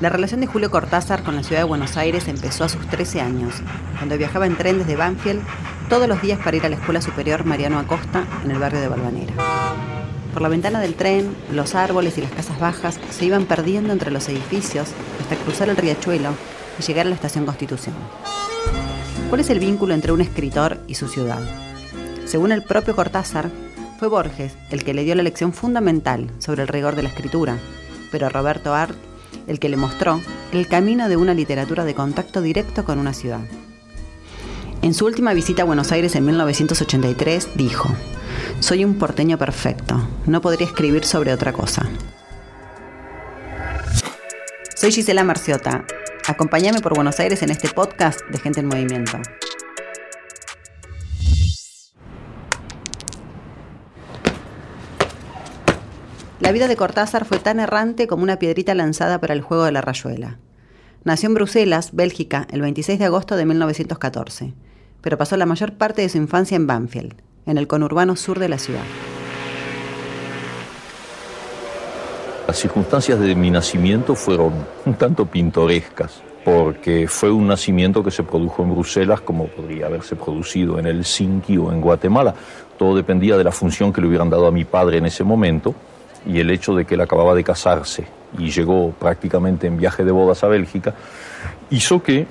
La relación de Julio Cortázar con la ciudad de Buenos Aires empezó a sus 13 años, cuando viajaba en tren desde Banfield todos los días para ir a la Escuela Superior Mariano Acosta en el barrio de Balvanera. Por la ventana del tren, los árboles y las casas bajas se iban perdiendo entre los edificios hasta cruzar el riachuelo y llegar a la estación Constitución. ¿Cuál es el vínculo entre un escritor y su ciudad? Según el propio Cortázar, fue Borges el que le dio la lección fundamental sobre el rigor de la escritura, pero Roberto Art el que le mostró el camino de una literatura de contacto directo con una ciudad. En su última visita a Buenos Aires en 1983 dijo, Soy un porteño perfecto, no podría escribir sobre otra cosa. Soy Gisela Marciota, acompáñame por Buenos Aires en este podcast de Gente en Movimiento. La vida de Cortázar fue tan errante como una piedrita lanzada para el juego de la rayuela. Nació en Bruselas, Bélgica, el 26 de agosto de 1914, pero pasó la mayor parte de su infancia en Banfield, en el conurbano sur de la ciudad. Las circunstancias de mi nacimiento fueron un tanto pintorescas, porque fue un nacimiento que se produjo en Bruselas como podría haberse producido en Helsinki o en Guatemala. Todo dependía de la función que le hubieran dado a mi padre en ese momento y el hecho de que él acababa de casarse y llegó prácticamente en viaje de bodas a Bélgica, hizo que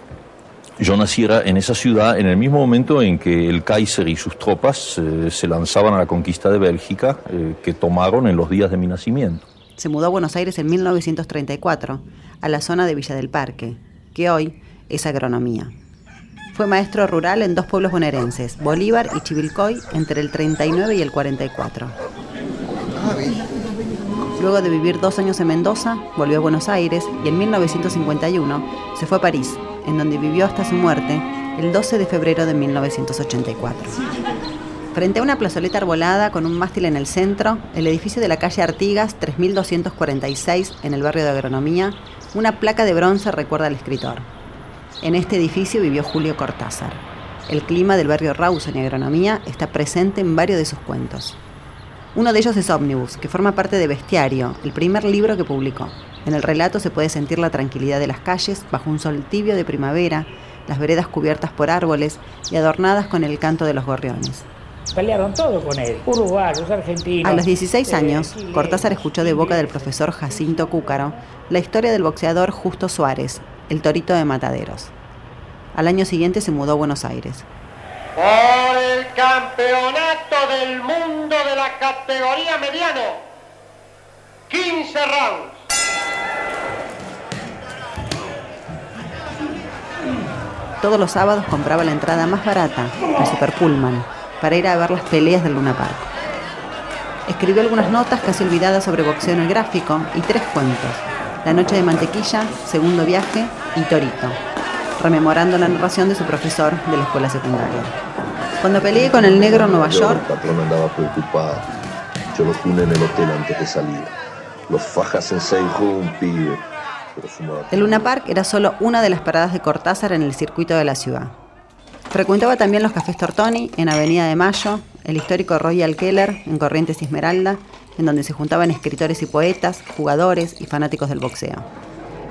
yo naciera en esa ciudad en el mismo momento en que el Kaiser y sus tropas eh, se lanzaban a la conquista de Bélgica, eh, que tomaron en los días de mi nacimiento. Se mudó a Buenos Aires en 1934, a la zona de Villa del Parque, que hoy es agronomía. Fue maestro rural en dos pueblos bonaerenses, Bolívar y Chivilcoy, entre el 39 y el 44. Luego de vivir dos años en Mendoza, volvió a Buenos Aires y en 1951 se fue a París, en donde vivió hasta su muerte el 12 de febrero de 1984. Frente a una plazoleta arbolada con un mástil en el centro, el edificio de la calle Artigas 3246 en el barrio de Agronomía, una placa de bronce recuerda al escritor. En este edificio vivió Julio Cortázar. El clima del barrio Rawson y Agronomía está presente en varios de sus cuentos. Uno de ellos es Omnibus, que forma parte de Bestiario, el primer libro que publicó. En el relato se puede sentir la tranquilidad de las calles bajo un sol tibio de primavera, las veredas cubiertas por árboles y adornadas con el canto de los gorriones. Pelearon todo con él, uruguayos, argentinos. A los 16 años, Cortázar escuchó de boca del profesor Jacinto Cúcaro la historia del boxeador Justo Suárez, el torito de Mataderos. Al año siguiente se mudó a Buenos Aires por el campeonato del mundo de la categoría mediano. 15 rounds. Todos los sábados compraba la entrada más barata, el Super Pullman, para ir a ver las peleas del Luna Park. Escribió algunas notas casi olvidadas sobre boxeo en el gráfico y tres cuentos. La noche de mantequilla, segundo viaje y Torito, rememorando la narración de su profesor de la escuela secundaria. Cuando peleé con el negro en Nueva York... El patrón andaba preocupado. Yo lo en el hotel antes de salir. Los fajas en seis un pibe. El Luna Park era solo una de las paradas de Cortázar en el circuito de la ciudad. Frecuentaba también los cafés Tortoni en Avenida de Mayo, el histórico Royal Keller en Corrientes y Esmeralda, en donde se juntaban escritores y poetas, jugadores y fanáticos del boxeo.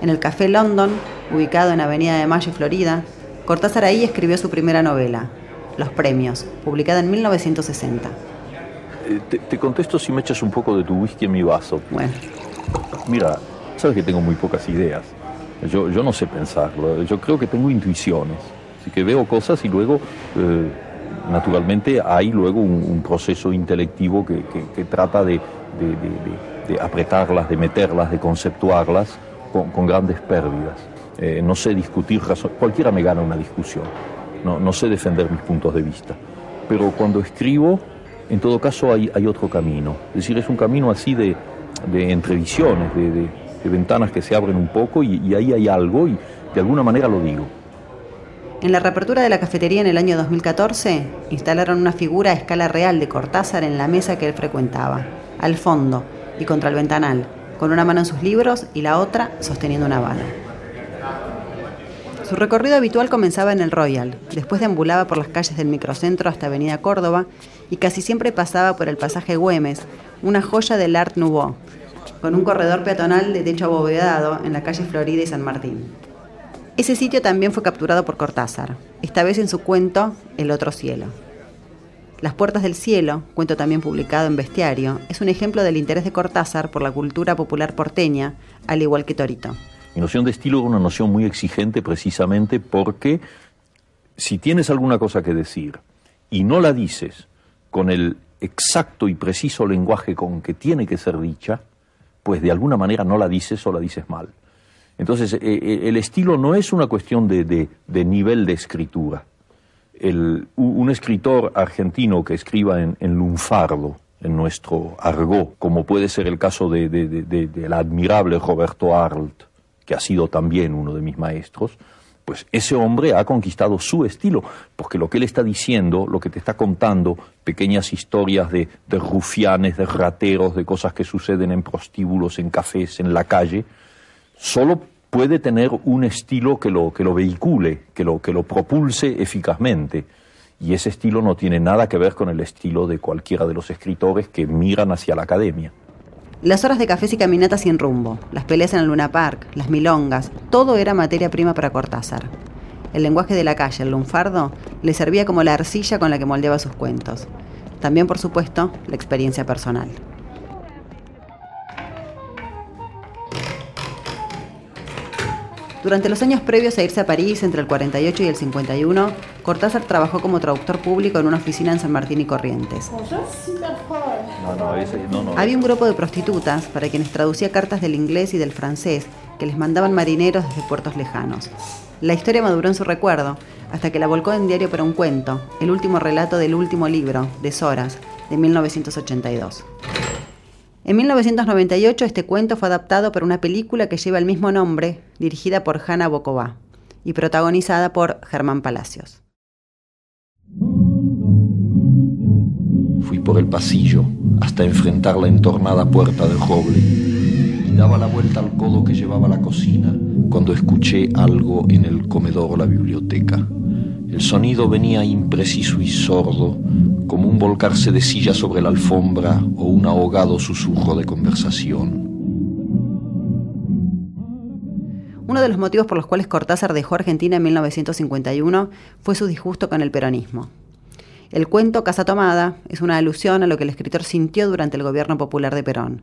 En el Café London, ubicado en Avenida de Mayo y Florida, Cortázar ahí escribió su primera novela, Los Premios, publicada en 1960. Eh, te, contesto si me echas un poco de tu whisky en mi vaso. Bueno. Mira, sabes que tengo muy pocas ideas. Yo, yo no sé pensarlo. Yo creo que tengo intuiciones. Así que veo cosas y luego, eh, naturalmente, hay luego un, proceso intelectivo que, trata de, de apretarlas, de meterlas, de conceptuarlas con, grandes pérdidas. Eh, no sé discutir, cualquiera me gana una discusión, no, sé defender mis puntos de vista, pero cuando escribo, en todo caso hay, otro camino, es decir, es un camino así de, entrevisiones, de, de, ventanas que se abren un poco y, y ahí hay algo y de alguna manera lo digo. En la reapertura de la cafetería en el año 2014, instalaron una figura a escala real de Cortázar en la mesa que él frecuentaba, al fondo y contra el ventanal, con una mano en sus libros y la otra sosteniendo una bala. Su recorrido habitual comenzaba en el Royal, después deambulaba por las calles del microcentro hasta Avenida Córdoba y casi siempre pasaba por el pasaje Güemes, una joya del Art Nouveau, con un corredor peatonal de techo abovedado en la calle Florida y San Martín. Ese sitio también fue capturado por Cortázar, esta vez en su cuento El otro cielo. Las Puertas del Cielo, cuento también publicado en Bestiario, es un ejemplo del interés de Cortázar por la cultura popular porteña, al igual que Torito. Mi noción de estilo es una noción muy exigente precisamente porque si tienes alguna cosa que decir y no la dices con el exacto y preciso lenguaje con que tiene que ser dicha, pues de alguna manera no la dices o la dices mal. Entonces, eh, eh, el estilo no es una cuestión de, nivel de escritura. un escritor argentino que escriba en, lunfardo, en nuestro argot, como puede ser el caso del admirable Roberto Arlt, que ha sido también uno de mis maestros, pues ese hombre ha conquistado su estilo, porque lo que él está diciendo, lo que te está contando, pequeñas historias de, rufianes, de rateros, de cosas que suceden en prostíbulos, en cafés, en la calle, solo puede tener un estilo que lo, que lo vehicule, que lo, que lo propulse eficazmente. Y ese estilo no tiene nada que ver con el estilo de cualquiera de los escritores que miran hacia la academia. Las horas de cafés y caminatas sin rumbo, las peleas en el Luna Park, las milongas, todo era materia prima para Cortázar. El lenguaje de la calle, el lunfardo, le servía como la arcilla con la que moldeaba sus cuentos. También, por supuesto, la experiencia personal. Durante los años previos a irse a París, entre el 48 y el 51, Cortázar trabajó como traductor público en una oficina en San Martín y Corrientes. Había un grupo de prostitutas para quienes traducía cartas del inglés y del francés que les mandaban marineros desde puertos lejanos. La historia maduró en su recuerdo, hasta que la volcó en diario para un cuento, el último relato del último libro, de Soras, de 1982. En 1998 este cuento fue adaptado por una película que lleva el mismo nombre, dirigida por Hanna Bokova y protagonizada por Germán Palacios. Fui por el pasillo hasta enfrentar la entornada puerta del roble y daba la vuelta al codo que llevaba a la cocina cuando escuché algo en el comedor o la biblioteca. El sonido venía impreciso y sordo, como un volcarse de silla sobre la alfombra o un ahogado susurro de conversación. Uno de los motivos por los cuales Cortázar dejó Argentina en 1951 fue su disgusto con el peronismo. El cuento Casa Tomada es una alusión a lo que el escritor sintió durante el gobierno popular de Perón.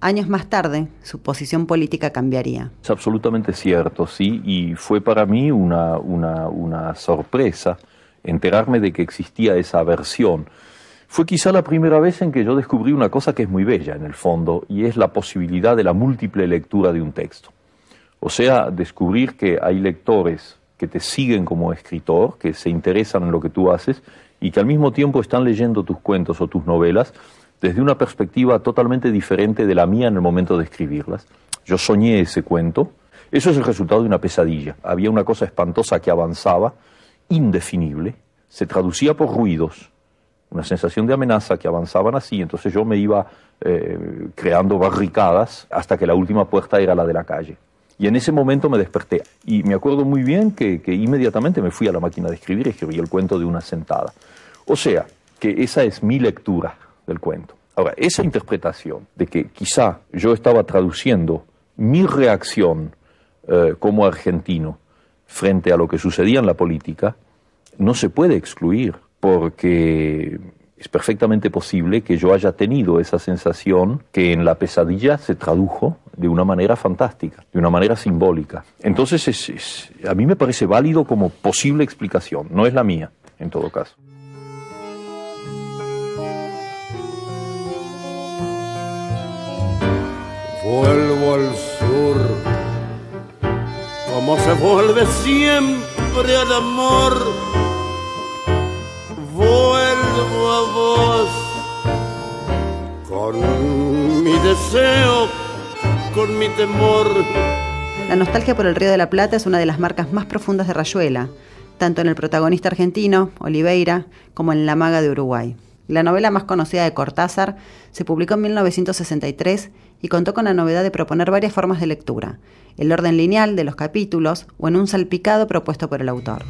Años más tarde, su posición política cambiaría. Es absolutamente cierto, sí, y fue para mí una, una, sorpresa enterarme de que existía esa aversión. Fue quizá la primera vez en que yo descubrí una cosa que es muy bella en el fondo, y es la posibilidad de la múltiple lectura de un texto. O sea, descubrir que hay lectores que te siguen como escritor, que se interesan en lo que tú haces, y que al mismo tiempo están leyendo tus cuentos o tus novelas desde una perspectiva totalmente diferente de la mía en el momento de escribirlas. Yo soñé ese cuento. Eso es el resultado de una pesadilla. Había una cosa espantosa que avanzaba, indefinible, se traducía por ruidos, una sensación de amenaza que avanzaban así, entonces yo me iba eh, creando barricadas hasta que la última puerta era la de la calle. Y en ese momento me desperté. Y me acuerdo muy bien que, que inmediatamente me fui a la máquina de escribir y escribí el cuento de una sentada. O sea, que esa es mi lectura del cuento. Ahora, esa interpretación de que quizá yo estaba traduciendo mi reacción eh, como argentino frente a lo que sucedía en la política, no se puede excluir, porque es perfectamente posible que yo haya tenido esa sensación que en la pesadilla se tradujo de una manera fantástica, de una manera simbólica. Entonces, a mí me parece válido como posible explicación, no es la mía, en todo caso. Vuelvo al sur, como se vuelve siempre al amor. Vuelvo a vos con mi deseo, con mi temor. La nostalgia por el Río de la Plata es una de las marcas más profundas de Rayuela, tanto en el protagonista argentino, Oliveira, como en La Maga de Uruguay. La novela más conocida de Cortázar se publicó en 1963 y contó con la novedad de proponer varias formas de lectura, el orden lineal de los capítulos o en un salpicado propuesto por el autor.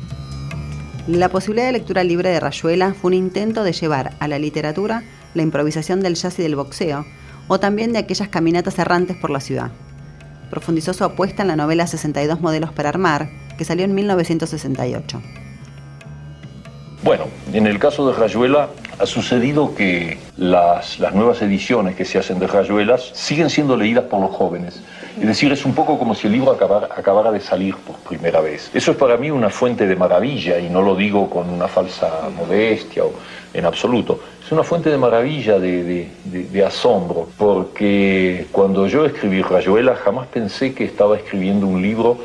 La posibilidad de lectura libre de Rayuela fue un intento de llevar a la literatura la improvisación del jazz y del boxeo, o también de aquellas caminatas errantes por la ciudad. Profundizó su apuesta en la novela 62 modelos para armar, que salió en 1968. Bueno, en el caso de Rayuela ha sucedido que las, las, nuevas ediciones que se hacen de Rayuelas siguen siendo leídas por los jóvenes. Es decir, es un poco como si el libro acabara, acabara, de salir por primera vez. Eso es para mí una fuente de maravilla y no lo digo con una falsa modestia o en absoluto. Es una fuente de maravilla, de, de, de, de asombro, porque cuando yo escribí Rayuela jamás pensé que estaba escribiendo un libro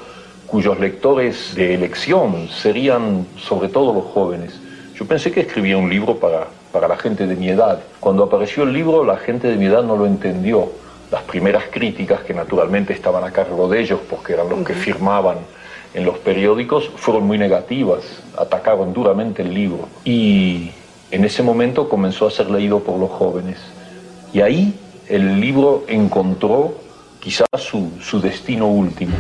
cuyos lectores de elección serían sobre todo los jóvenes. Yo pensé que escribía un libro para, para la gente de mi edad. Cuando apareció el libro, la gente de mi edad no lo entendió. Las primeras críticas, que naturalmente estaban a cargo de ellos, porque eran los que firmaban en los periódicos, fueron muy negativas, atacaron duramente el libro. Y en ese momento comenzó a ser leído por los jóvenes. Y ahí el libro encontró quizás su, su destino último.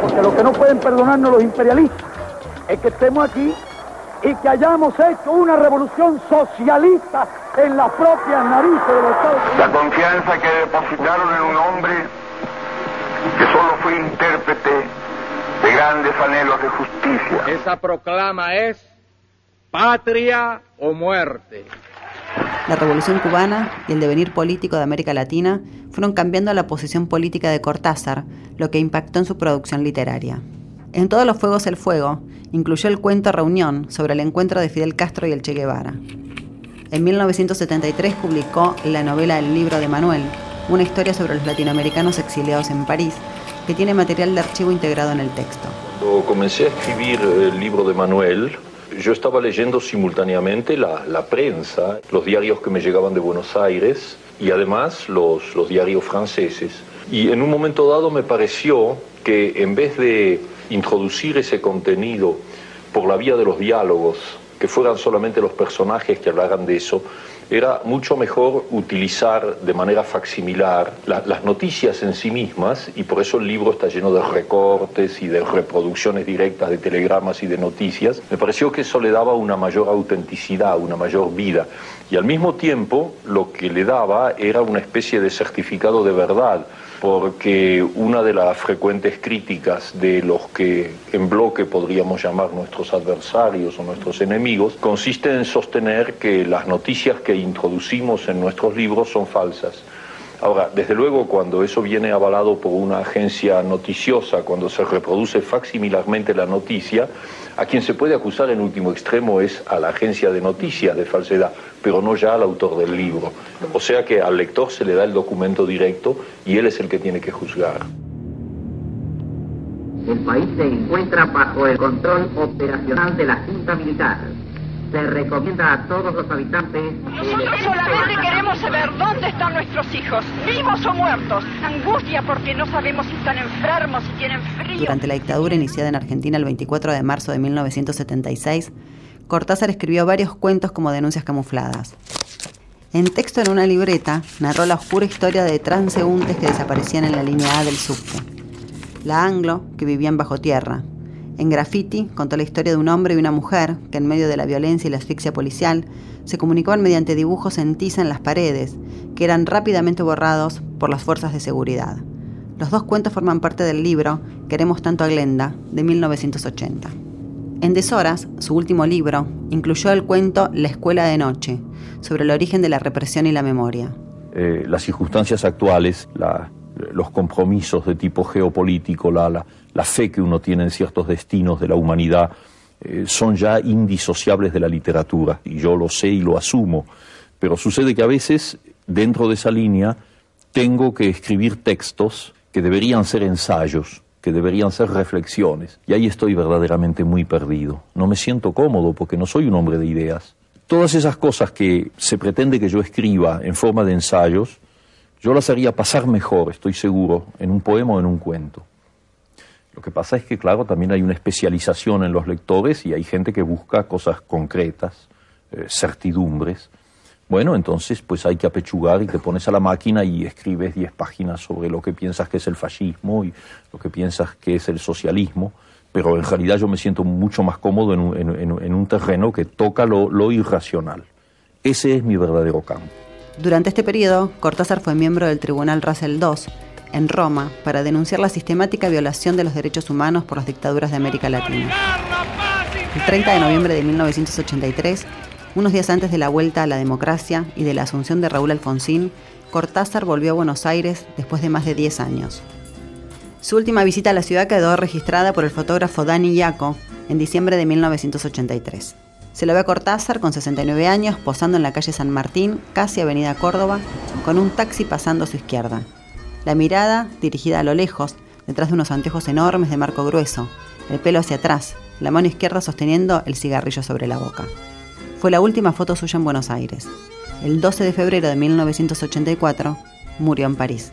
Porque lo que no pueden perdonarnos los imperialistas es que estemos aquí y que hayamos hecho una revolución socialista en las propias narices de los Estados Unidos. La confianza que depositaron en un hombre que solo fue intérprete de grandes anhelos de justicia. Esa proclama es patria o muerte. La revolución cubana y el devenir político de América Latina fueron cambiando la posición política de Cortázar, lo que impactó en su producción literaria. En Todos los Fuegos el Fuego incluyó el cuento Reunión sobre el encuentro de Fidel Castro y el Che Guevara. En 1973 publicó la novela El libro de Manuel, una historia sobre los latinoamericanos exiliados en París, que tiene material de archivo integrado en el texto. Cuando comencé a escribir el libro de Manuel, yo estaba leyendo simultáneamente la, la, prensa, los diarios que me llegaban de Buenos Aires y además los, los diarios franceses. Y en un momento dado me pareció que en vez de introducir ese contenido por la vía de los diálogos, que fueran solamente los personajes que hablaran de eso, era mucho mejor utilizar de manera facsimilar la, las noticias en sí mismas, y por eso el libro está lleno de recortes y de reproducciones directas de telegramas y de noticias. Me pareció que eso le daba una mayor autenticidad, una mayor vida, y al mismo tiempo lo que le daba era una especie de certificado de verdad porque una de las frecuentes críticas de los que en bloque podríamos llamar nuestros adversarios o nuestros enemigos consiste en sostener que las noticias que introducimos en nuestros libros son falsas. Ahora, desde luego, cuando eso viene avalado por una agencia noticiosa, cuando se reproduce facsimilarmente la noticia, a quien se puede acusar en último extremo es a la agencia de noticias de falsedad, pero no ya al autor del libro. O sea que al lector se le da el documento directo y él es el que tiene que juzgar. El país se encuentra bajo el control operacional de la Junta Militar se recomienda a todos los habitantes. Nosotros solamente queremos saber dónde están nuestros hijos, vivos o muertos. Angustia porque no sabemos si están enfermos, si tienen frío. Durante la dictadura iniciada en Argentina el 24 de marzo de 1976, Cortázar escribió varios cuentos como denuncias camufladas. En texto en una libreta, narró la oscura historia de transeúntes que desaparecían en la línea A del subte. La Anglo, que vivían bajo tierra, en Graffiti contó la historia de un hombre y una mujer que en medio de la violencia y la asfixia policial se comunicaban mediante dibujos en tiza en las paredes, que eran rápidamente borrados por las fuerzas de seguridad. Los dos cuentos forman parte del libro Queremos tanto a Glenda, de 1980. En Deshoras, su último libro, incluyó el cuento La Escuela de Noche, sobre el origen de la represión y la memoria. Eh, las circunstancias actuales, la, los compromisos de tipo geopolítico, la, la, fe que uno tiene en ciertos destinos de la humanidad, eh, son ya indisociables de la literatura, y yo lo sé y lo asumo, pero sucede que a veces, dentro de esa línea, tengo que escribir textos que deberían ser ensayos, que deberían ser reflexiones, y ahí estoy verdaderamente muy perdido. No me siento cómodo porque no soy un hombre de ideas. Todas esas cosas que se pretende que yo escriba en forma de ensayos, yo las haría pasar mejor, estoy seguro, en un poema o en un cuento. Lo que pasa es que, claro, también hay una especialización en los lectores y hay gente que busca cosas concretas, eh, certidumbres. Bueno, entonces pues hay que apechugar y te pones a la máquina y escribes 10 páginas sobre lo que piensas que es el fascismo y lo que piensas que es el socialismo, pero en realidad yo me siento mucho más cómodo en un, en, un terreno que toca lo irracional. Ese es mi verdadero campo. Durante este periodo, Cortázar fue miembro del Tribunal Russell II en Roma para denunciar la sistemática violación de los derechos humanos por las dictaduras de América Latina. El 30 de noviembre de 1983, unos días antes de la vuelta a la democracia y de la asunción de Raúl Alfonsín, Cortázar volvió a Buenos Aires después de más de 10 años. Su última visita a la ciudad quedó registrada por el fotógrafo Dani Yaco en diciembre de 1983. Se lo ve a Cortázar con 69 años posando en la calle San Martín, casi avenida Córdoba, con un taxi pasando a su izquierda. La mirada dirigida a lo lejos, detrás de unos anteojos enormes de marco grueso, el pelo hacia atrás, la mano izquierda sosteniendo el cigarrillo sobre la boca. Fue la última foto suya en Buenos Aires. El 12 de febrero de 1984 murió en París.